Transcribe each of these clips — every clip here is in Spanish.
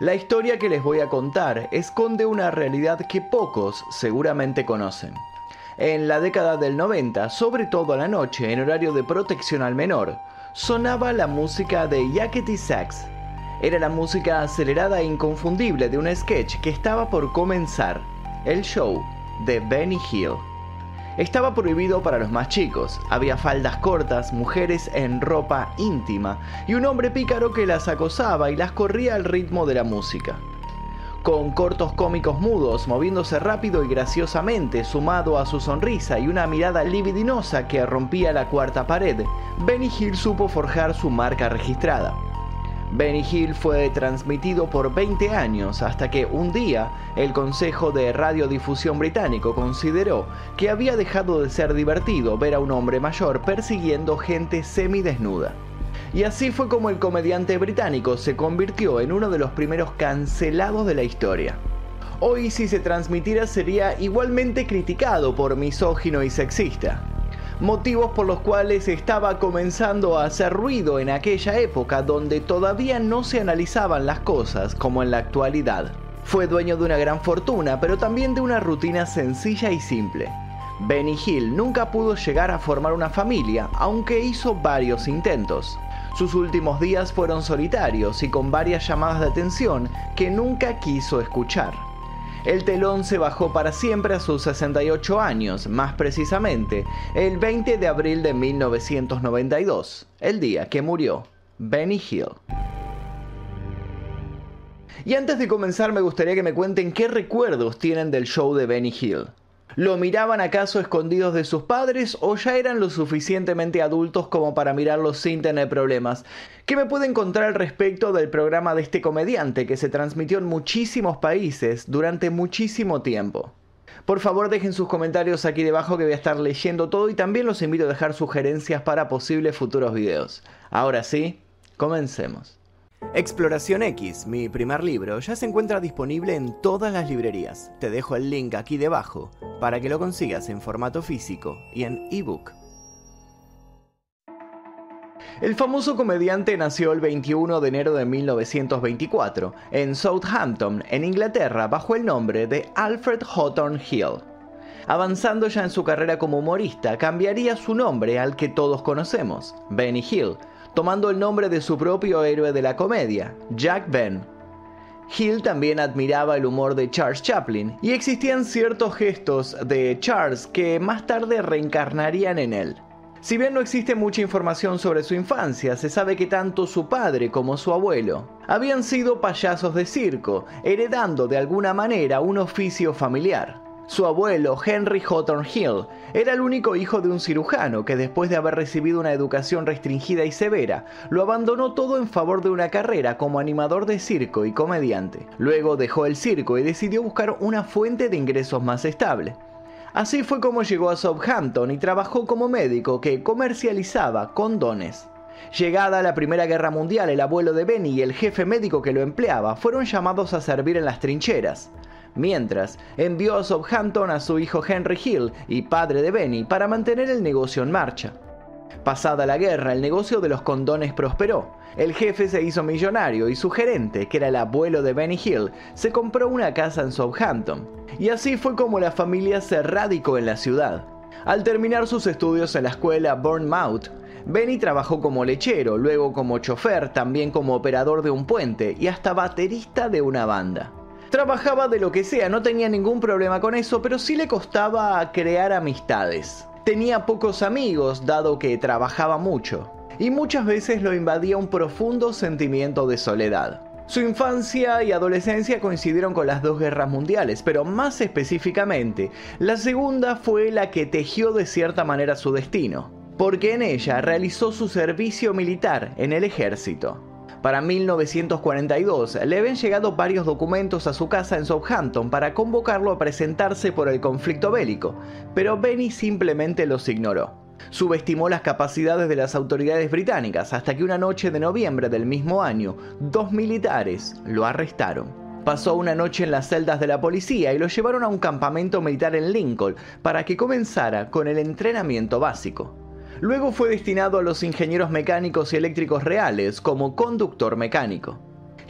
La historia que les voy a contar esconde una realidad que pocos seguramente conocen. En la década del 90, sobre todo a la noche, en horario de protección al menor, sonaba la música de Yakety Sax. Era la música acelerada e inconfundible de un sketch que estaba por comenzar, el show de Benny Hill. Estaba prohibido para los más chicos. Había faldas cortas, mujeres en ropa íntima y un hombre pícaro que las acosaba y las corría al ritmo de la música. Con cortos cómicos mudos, moviéndose rápido y graciosamente, sumado a su sonrisa y una mirada libidinosa que rompía la cuarta pared, Benny Hill supo forjar su marca registrada. Benny Hill fue transmitido por 20 años hasta que un día el Consejo de Radiodifusión británico consideró que había dejado de ser divertido ver a un hombre mayor persiguiendo gente semidesnuda. Y así fue como el comediante británico se convirtió en uno de los primeros cancelados de la historia. Hoy si se transmitiera sería igualmente criticado por misógino y sexista motivos por los cuales estaba comenzando a hacer ruido en aquella época donde todavía no se analizaban las cosas como en la actualidad. Fue dueño de una gran fortuna, pero también de una rutina sencilla y simple. Benny Hill nunca pudo llegar a formar una familia, aunque hizo varios intentos. Sus últimos días fueron solitarios y con varias llamadas de atención que nunca quiso escuchar. El telón se bajó para siempre a sus 68 años, más precisamente el 20 de abril de 1992, el día que murió Benny Hill. Y antes de comenzar me gustaría que me cuenten qué recuerdos tienen del show de Benny Hill. ¿Lo miraban acaso escondidos de sus padres o ya eran lo suficientemente adultos como para mirarlo sin tener problemas? ¿Qué me puede encontrar al respecto del programa de este comediante que se transmitió en muchísimos países durante muchísimo tiempo? Por favor dejen sus comentarios aquí debajo que voy a estar leyendo todo y también los invito a dejar sugerencias para posibles futuros videos. Ahora sí, comencemos. Exploración X, mi primer libro, ya se encuentra disponible en todas las librerías. Te dejo el link aquí debajo para que lo consigas en formato físico y en ebook. El famoso comediante nació el 21 de enero de 1924 en Southampton, en Inglaterra, bajo el nombre de Alfred Hawthorne Hill. Avanzando ya en su carrera como humorista, cambiaría su nombre al que todos conocemos, Benny Hill, tomando el nombre de su propio héroe de la comedia, Jack Ben. Hill también admiraba el humor de Charles Chaplin y existían ciertos gestos de Charles que más tarde reencarnarían en él. Si bien no existe mucha información sobre su infancia, se sabe que tanto su padre como su abuelo habían sido payasos de circo, heredando de alguna manera un oficio familiar. Su abuelo, Henry Hawthorne Hill, era el único hijo de un cirujano que después de haber recibido una educación restringida y severa, lo abandonó todo en favor de una carrera como animador de circo y comediante. Luego dejó el circo y decidió buscar una fuente de ingresos más estable. Así fue como llegó a Southampton y trabajó como médico que comercializaba condones. Llegada la Primera Guerra Mundial, el abuelo de Benny y el jefe médico que lo empleaba fueron llamados a servir en las trincheras. Mientras, envió a Southampton a su hijo Henry Hill y padre de Benny para mantener el negocio en marcha. Pasada la guerra, el negocio de los condones prosperó. El jefe se hizo millonario y su gerente, que era el abuelo de Benny Hill, se compró una casa en Southampton. Y así fue como la familia se radicó en la ciudad. Al terminar sus estudios en la escuela Bournemouth, Benny trabajó como lechero, luego como chofer, también como operador de un puente y hasta baterista de una banda. Trabajaba de lo que sea, no tenía ningún problema con eso, pero sí le costaba crear amistades. Tenía pocos amigos, dado que trabajaba mucho, y muchas veces lo invadía un profundo sentimiento de soledad. Su infancia y adolescencia coincidieron con las dos guerras mundiales, pero más específicamente, la segunda fue la que tejió de cierta manera su destino, porque en ella realizó su servicio militar en el ejército. Para 1942 le habían llegado varios documentos a su casa en Southampton para convocarlo a presentarse por el conflicto bélico, pero Benny simplemente los ignoró. Subestimó las capacidades de las autoridades británicas hasta que una noche de noviembre del mismo año, dos militares lo arrestaron. Pasó una noche en las celdas de la policía y lo llevaron a un campamento militar en Lincoln para que comenzara con el entrenamiento básico. Luego fue destinado a los ingenieros mecánicos y eléctricos reales como conductor mecánico.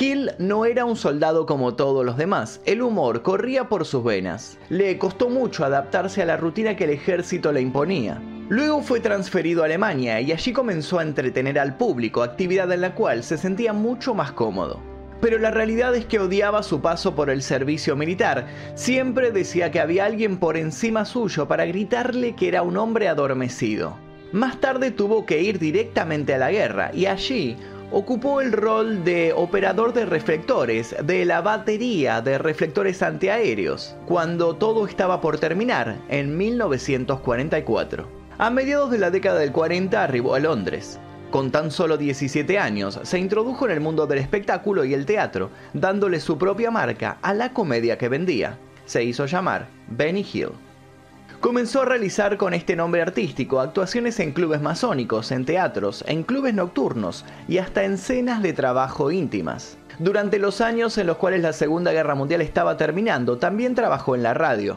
Hill no era un soldado como todos los demás, el humor corría por sus venas. Le costó mucho adaptarse a la rutina que el ejército le imponía. Luego fue transferido a Alemania y allí comenzó a entretener al público, actividad en la cual se sentía mucho más cómodo. Pero la realidad es que odiaba su paso por el servicio militar. Siempre decía que había alguien por encima suyo para gritarle que era un hombre adormecido. Más tarde tuvo que ir directamente a la guerra y allí ocupó el rol de operador de reflectores de la batería de reflectores antiaéreos, cuando todo estaba por terminar en 1944. A mediados de la década del 40 arribó a Londres. Con tan solo 17 años, se introdujo en el mundo del espectáculo y el teatro, dándole su propia marca a la comedia que vendía. Se hizo llamar Benny Hill. Comenzó a realizar con este nombre artístico actuaciones en clubes masónicos, en teatros, en clubes nocturnos y hasta en cenas de trabajo íntimas. Durante los años en los cuales la Segunda Guerra Mundial estaba terminando, también trabajó en la radio.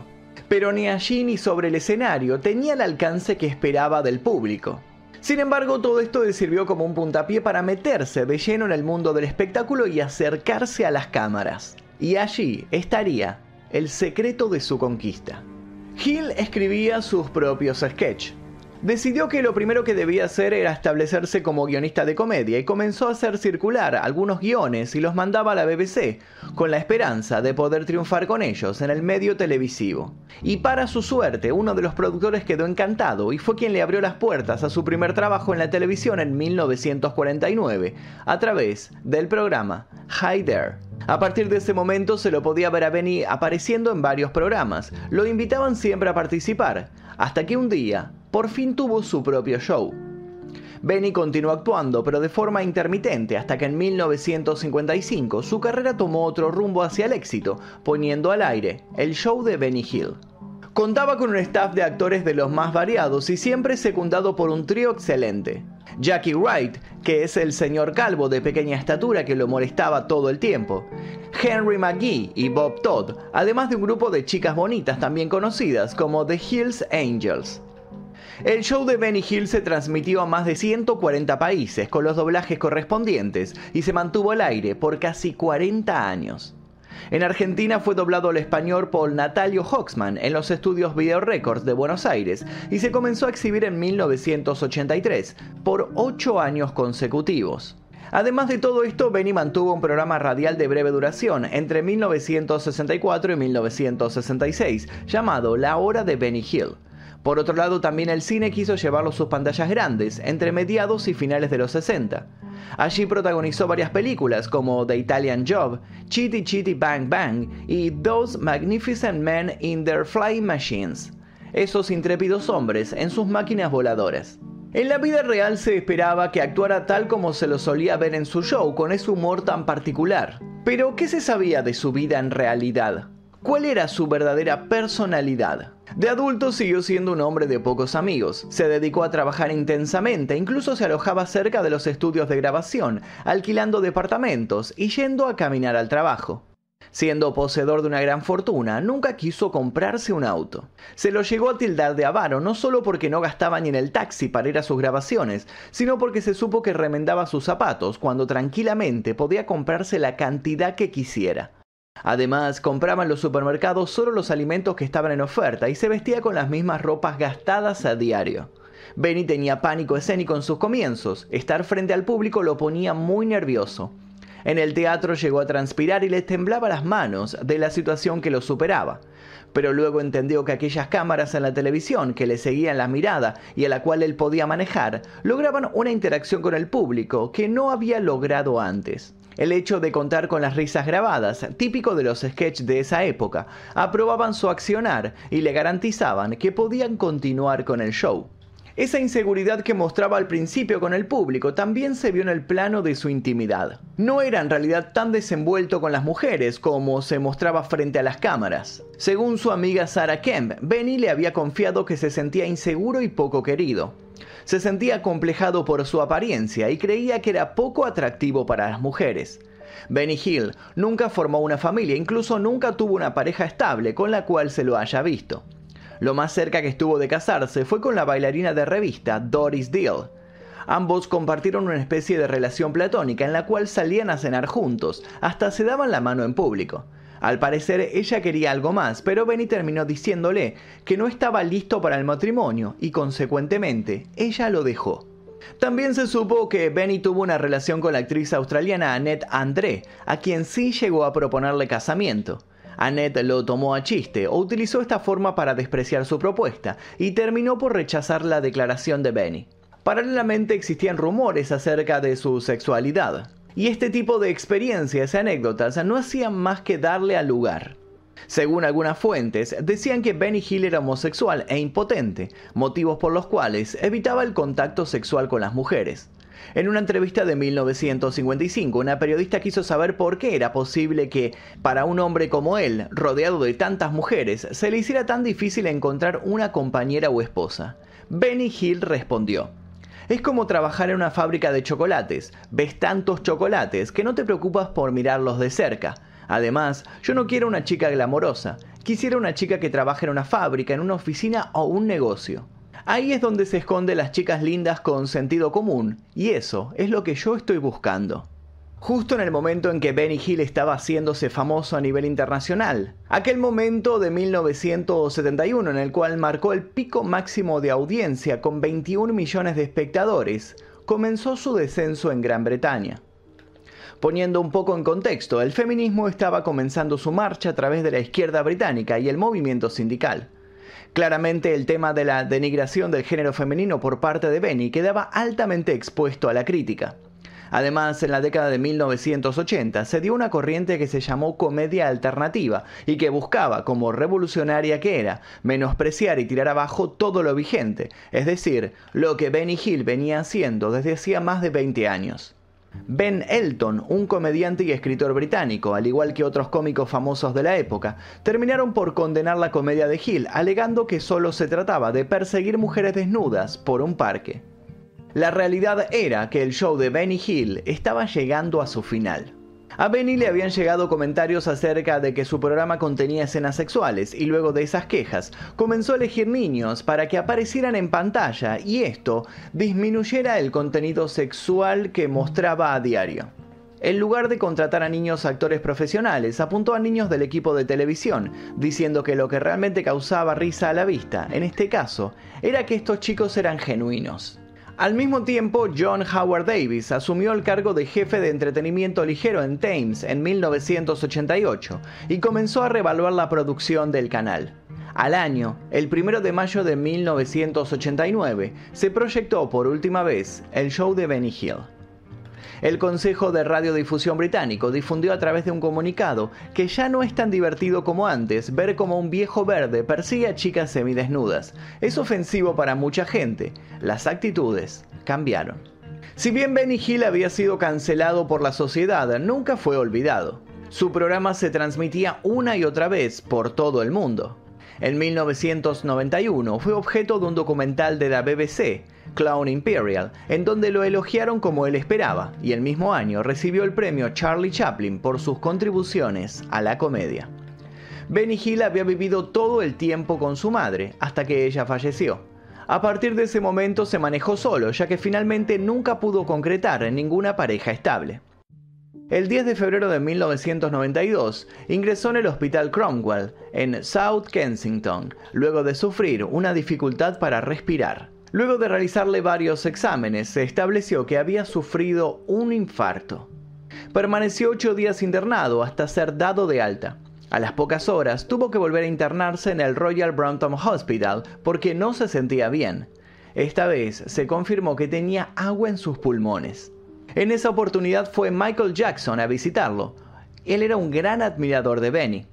Pero ni allí ni sobre el escenario tenía el alcance que esperaba del público. Sin embargo, todo esto le sirvió como un puntapié para meterse de lleno en el mundo del espectáculo y acercarse a las cámaras. Y allí estaría el secreto de su conquista. Hill escribía sus propios sketches. Decidió que lo primero que debía hacer era establecerse como guionista de comedia y comenzó a hacer circular algunos guiones y los mandaba a la BBC, con la esperanza de poder triunfar con ellos en el medio televisivo. Y para su suerte, uno de los productores quedó encantado y fue quien le abrió las puertas a su primer trabajo en la televisión en 1949, a través del programa Hi There. A partir de ese momento se lo podía ver a Benny apareciendo en varios programas, lo invitaban siempre a participar, hasta que un día por fin tuvo su propio show. Benny continuó actuando, pero de forma intermitente, hasta que en 1955 su carrera tomó otro rumbo hacia el éxito, poniendo al aire el show de Benny Hill. Contaba con un staff de actores de los más variados y siempre secundado por un trío excelente. Jackie Wright, que es el señor calvo de pequeña estatura que lo molestaba todo el tiempo, Henry McGee y Bob Todd, además de un grupo de chicas bonitas también conocidas como The Hills Angels. El show de Benny Hill se transmitió a más de 140 países con los doblajes correspondientes y se mantuvo al aire por casi 40 años. En Argentina fue doblado al español por Natalio Hoxman en los estudios Video Records de Buenos Aires y se comenzó a exhibir en 1983 por 8 años consecutivos. Además de todo esto, Benny mantuvo un programa radial de breve duración entre 1964 y 1966 llamado La Hora de Benny Hill. Por otro lado, también el cine quiso llevarlo sus pantallas grandes entre mediados y finales de los 60. Allí protagonizó varias películas como The Italian Job, Chitty Chitty Bang Bang y Those Magnificent Men in Their Flying Machines, esos intrépidos hombres en sus máquinas voladoras. En la vida real se esperaba que actuara tal como se lo solía ver en su show, con ese humor tan particular. Pero, ¿qué se sabía de su vida en realidad? ¿Cuál era su verdadera personalidad? De adulto siguió siendo un hombre de pocos amigos. Se dedicó a trabajar intensamente, incluso se alojaba cerca de los estudios de grabación, alquilando departamentos y yendo a caminar al trabajo. Siendo poseedor de una gran fortuna, nunca quiso comprarse un auto. Se lo llegó a tildar de avaro no solo porque no gastaba ni en el taxi para ir a sus grabaciones, sino porque se supo que remendaba sus zapatos cuando tranquilamente podía comprarse la cantidad que quisiera. Además, compraba en los supermercados solo los alimentos que estaban en oferta y se vestía con las mismas ropas gastadas a diario. Benny tenía pánico escénico en sus comienzos, estar frente al público lo ponía muy nervioso. En el teatro llegó a transpirar y le temblaba las manos de la situación que lo superaba. Pero luego entendió que aquellas cámaras en la televisión que le seguían la mirada y a la cual él podía manejar, lograban una interacción con el público que no había logrado antes. El hecho de contar con las risas grabadas, típico de los sketches de esa época, aprobaban su accionar y le garantizaban que podían continuar con el show. Esa inseguridad que mostraba al principio con el público también se vio en el plano de su intimidad. No era en realidad tan desenvuelto con las mujeres como se mostraba frente a las cámaras. Según su amiga Sarah Kemp, Benny le había confiado que se sentía inseguro y poco querido. Se sentía complejado por su apariencia y creía que era poco atractivo para las mujeres. Benny Hill nunca formó una familia, incluso nunca tuvo una pareja estable con la cual se lo haya visto. Lo más cerca que estuvo de casarse fue con la bailarina de revista Doris Deal. Ambos compartieron una especie de relación platónica en la cual salían a cenar juntos, hasta se daban la mano en público. Al parecer ella quería algo más, pero Benny terminó diciéndole que no estaba listo para el matrimonio y consecuentemente ella lo dejó. También se supo que Benny tuvo una relación con la actriz australiana Annette André, a quien sí llegó a proponerle casamiento. Annette lo tomó a chiste o utilizó esta forma para despreciar su propuesta y terminó por rechazar la declaración de Benny. Paralelamente existían rumores acerca de su sexualidad, y este tipo de experiencias y anécdotas no hacían más que darle al lugar. Según algunas fuentes, decían que Benny Hill era homosexual e impotente, motivos por los cuales evitaba el contacto sexual con las mujeres. En una entrevista de 1955, una periodista quiso saber por qué era posible que, para un hombre como él, rodeado de tantas mujeres, se le hiciera tan difícil encontrar una compañera o esposa. Benny Hill respondió, es como trabajar en una fábrica de chocolates. Ves tantos chocolates que no te preocupas por mirarlos de cerca. Además, yo no quiero una chica glamorosa. Quisiera una chica que trabaje en una fábrica, en una oficina o un negocio. Ahí es donde se esconden las chicas lindas con sentido común, y eso es lo que yo estoy buscando justo en el momento en que Benny Hill estaba haciéndose famoso a nivel internacional. Aquel momento de 1971 en el cual marcó el pico máximo de audiencia con 21 millones de espectadores, comenzó su descenso en Gran Bretaña. Poniendo un poco en contexto, el feminismo estaba comenzando su marcha a través de la izquierda británica y el movimiento sindical. Claramente el tema de la denigración del género femenino por parte de Benny quedaba altamente expuesto a la crítica. Además, en la década de 1980 se dio una corriente que se llamó comedia alternativa y que buscaba, como revolucionaria que era, menospreciar y tirar abajo todo lo vigente, es decir, lo que Benny Hill venía haciendo desde hacía más de 20 años. Ben Elton, un comediante y escritor británico, al igual que otros cómicos famosos de la época, terminaron por condenar la comedia de Hill, alegando que solo se trataba de perseguir mujeres desnudas por un parque. La realidad era que el show de Benny Hill estaba llegando a su final. A Benny le habían llegado comentarios acerca de que su programa contenía escenas sexuales y luego de esas quejas comenzó a elegir niños para que aparecieran en pantalla y esto disminuyera el contenido sexual que mostraba a diario. En lugar de contratar a niños actores profesionales, apuntó a niños del equipo de televisión, diciendo que lo que realmente causaba risa a la vista, en este caso, era que estos chicos eran genuinos. Al mismo tiempo, John Howard Davis asumió el cargo de jefe de entretenimiento ligero en Thames en 1988 y comenzó a revaluar la producción del canal. Al año, el 1 de mayo de 1989, se proyectó por última vez el show de Benny Hill. El Consejo de Radiodifusión británico difundió a través de un comunicado que ya no es tan divertido como antes ver cómo un viejo verde persigue a chicas semidesnudas. Es ofensivo para mucha gente. Las actitudes cambiaron. Si bien Benny Hill había sido cancelado por la sociedad, nunca fue olvidado. Su programa se transmitía una y otra vez por todo el mundo. En 1991 fue objeto de un documental de la BBC, Clown Imperial, en donde lo elogiaron como él esperaba, y el mismo año recibió el premio Charlie Chaplin por sus contribuciones a la comedia. Benny Hill había vivido todo el tiempo con su madre, hasta que ella falleció. A partir de ese momento se manejó solo, ya que finalmente nunca pudo concretar ninguna pareja estable. El 10 de febrero de 1992 ingresó en el Hospital Cromwell, en South Kensington, luego de sufrir una dificultad para respirar. Luego de realizarle varios exámenes, se estableció que había sufrido un infarto. Permaneció ocho días internado hasta ser dado de alta. A las pocas horas tuvo que volver a internarse en el Royal Brompton Hospital porque no se sentía bien. Esta vez se confirmó que tenía agua en sus pulmones. En esa oportunidad fue Michael Jackson a visitarlo. Él era un gran admirador de Benny.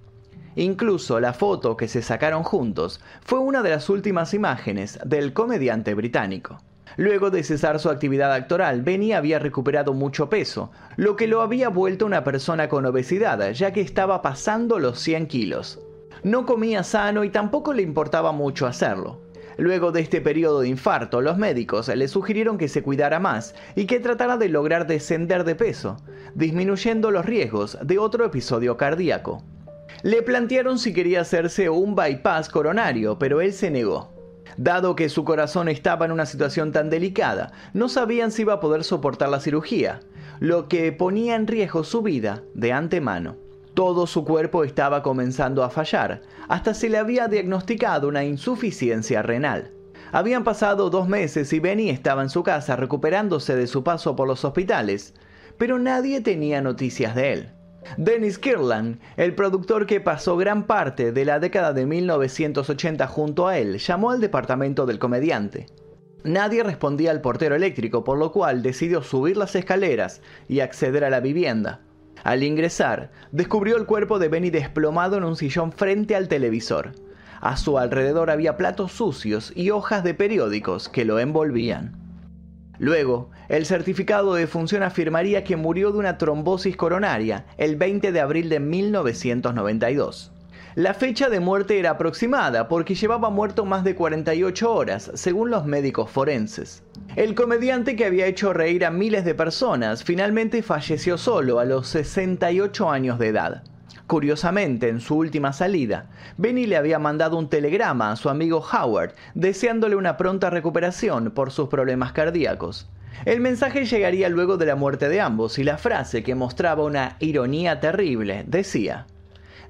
Incluso la foto que se sacaron juntos fue una de las últimas imágenes del comediante británico. Luego de cesar su actividad actoral, Benny había recuperado mucho peso, lo que lo había vuelto una persona con obesidad, ya que estaba pasando los 100 kilos. No comía sano y tampoco le importaba mucho hacerlo. Luego de este periodo de infarto, los médicos le sugirieron que se cuidara más y que tratara de lograr descender de peso, disminuyendo los riesgos de otro episodio cardíaco. Le plantearon si quería hacerse un bypass coronario, pero él se negó. Dado que su corazón estaba en una situación tan delicada, no sabían si iba a poder soportar la cirugía, lo que ponía en riesgo su vida de antemano. Todo su cuerpo estaba comenzando a fallar, hasta se le había diagnosticado una insuficiencia renal. Habían pasado dos meses y Benny estaba en su casa recuperándose de su paso por los hospitales, pero nadie tenía noticias de él. Dennis Kirlan, el productor que pasó gran parte de la década de 1980 junto a él, llamó al departamento del comediante. Nadie respondía al portero eléctrico, por lo cual decidió subir las escaleras y acceder a la vivienda. Al ingresar, descubrió el cuerpo de Benny desplomado en un sillón frente al televisor. A su alrededor había platos sucios y hojas de periódicos que lo envolvían. Luego, el certificado de función afirmaría que murió de una trombosis coronaria el 20 de abril de 1992. La fecha de muerte era aproximada porque llevaba muerto más de 48 horas, según los médicos forenses. El comediante que había hecho reír a miles de personas finalmente falleció solo a los 68 años de edad. Curiosamente, en su última salida, Benny le había mandado un telegrama a su amigo Howard deseándole una pronta recuperación por sus problemas cardíacos. El mensaje llegaría luego de la muerte de ambos y la frase que mostraba una ironía terrible decía,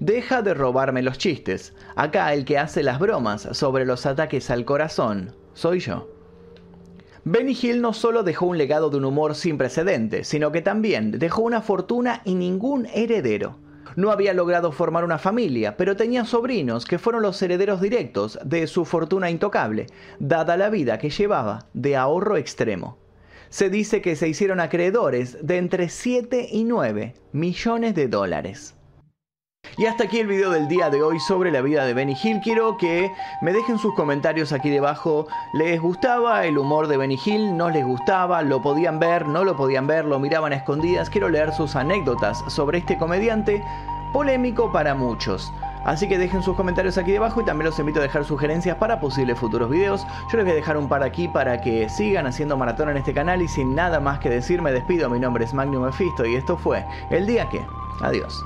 Deja de robarme los chistes, acá el que hace las bromas sobre los ataques al corazón soy yo. Benny Hill no solo dejó un legado de un humor sin precedentes, sino que también dejó una fortuna y ningún heredero. No había logrado formar una familia, pero tenía sobrinos que fueron los herederos directos de su fortuna intocable, dada la vida que llevaba de ahorro extremo. Se dice que se hicieron acreedores de entre 7 y 9 millones de dólares. Y hasta aquí el video del día de hoy sobre la vida de Benny Hill. Quiero que me dejen sus comentarios aquí debajo. ¿Les gustaba el humor de Benny Hill? ¿No les gustaba? ¿Lo podían ver? ¿No lo podían ver? ¿Lo miraban a escondidas? Quiero leer sus anécdotas sobre este comediante polémico para muchos. Así que dejen sus comentarios aquí debajo y también los invito a dejar sugerencias para posibles futuros videos. Yo les voy a dejar un par aquí para que sigan haciendo maratón en este canal y sin nada más que decir me despido. Mi nombre es Magnum Mephisto y esto fue El Día Que. Adiós.